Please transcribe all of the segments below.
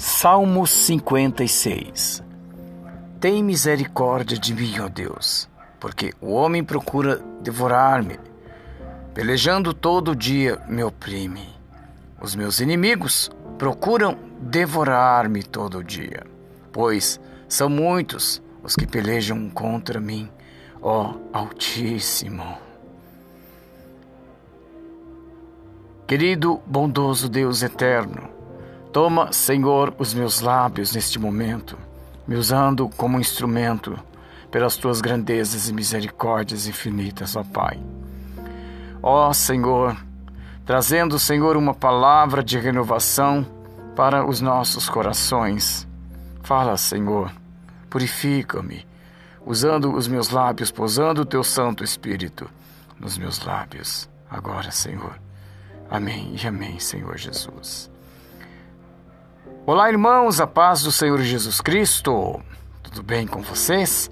Salmos 56 Tem misericórdia de mim, ó Deus, porque o homem procura devorar-me. Pelejando todo dia me oprime. Os meus inimigos procuram devorar-me todo dia, pois são muitos os que pelejam contra mim, ó Altíssimo. Querido, bondoso Deus eterno, Toma, Senhor, os meus lábios neste momento, me usando como instrumento pelas tuas grandezas e misericórdias infinitas, ó Pai. Ó Senhor, trazendo, Senhor, uma palavra de renovação para os nossos corações. Fala, Senhor, purifica-me, usando os meus lábios, posando o teu Santo Espírito nos meus lábios. Agora, Senhor. Amém e amém, Senhor Jesus. Olá, irmãos, a paz do Senhor Jesus Cristo. Tudo bem com vocês?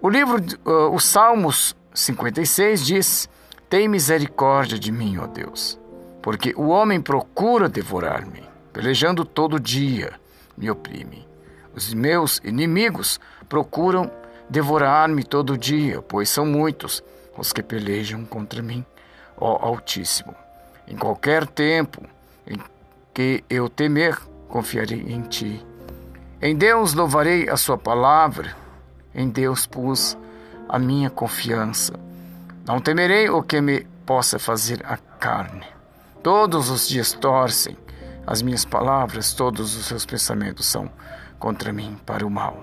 O livro, uh, o Salmos 56 diz: Tem misericórdia de mim, ó Deus, porque o homem procura devorar-me, pelejando todo dia, me oprime. Os meus inimigos procuram devorar-me todo dia, pois são muitos os que pelejam contra mim, ó Altíssimo. Em qualquer tempo em que eu temer, confiarei em ti. Em Deus louvarei a sua palavra, em Deus pus a minha confiança. Não temerei o que me possa fazer a carne. Todos os dias torcem as minhas palavras, todos os seus pensamentos são contra mim para o mal.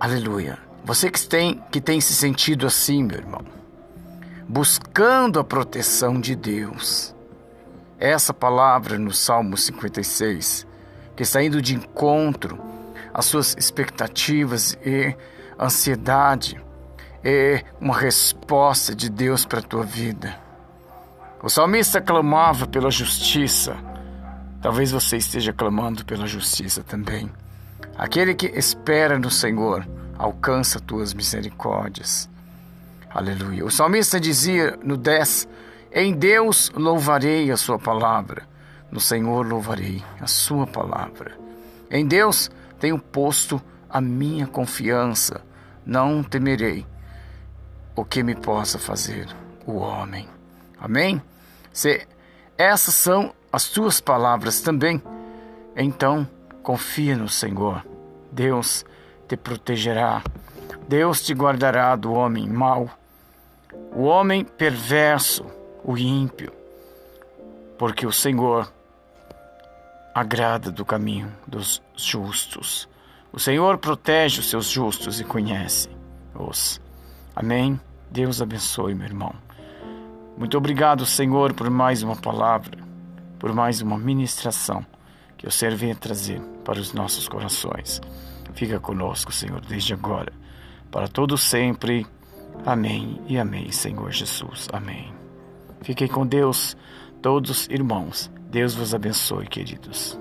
Aleluia. Você que tem, que tem se sentido assim, meu irmão, buscando a proteção de Deus, essa palavra no Salmo 56, que está indo de encontro às suas expectativas e ansiedade, é uma resposta de Deus para a tua vida. O salmista clamava pela justiça. Talvez você esteja clamando pela justiça também. Aquele que espera no Senhor alcança tuas misericórdias. Aleluia. O salmista dizia no 10: em Deus louvarei a Sua palavra, no Senhor louvarei a Sua palavra. Em Deus tenho posto a minha confiança, não temerei o que me possa fazer o homem. Amém? Se essas são as tuas palavras também, então confia no Senhor. Deus te protegerá. Deus te guardará do homem mau, o homem perverso o ímpio, porque o Senhor agrada do caminho dos justos. O Senhor protege os seus justos e conhece-os. Amém? Deus abençoe, meu irmão. Muito obrigado, Senhor, por mais uma palavra, por mais uma ministração que o Senhor venha trazer para os nossos corações. Fica conosco, Senhor, desde agora, para todo sempre. Amém e amém, Senhor Jesus. Amém. Fiquem com Deus, todos irmãos. Deus vos abençoe, queridos.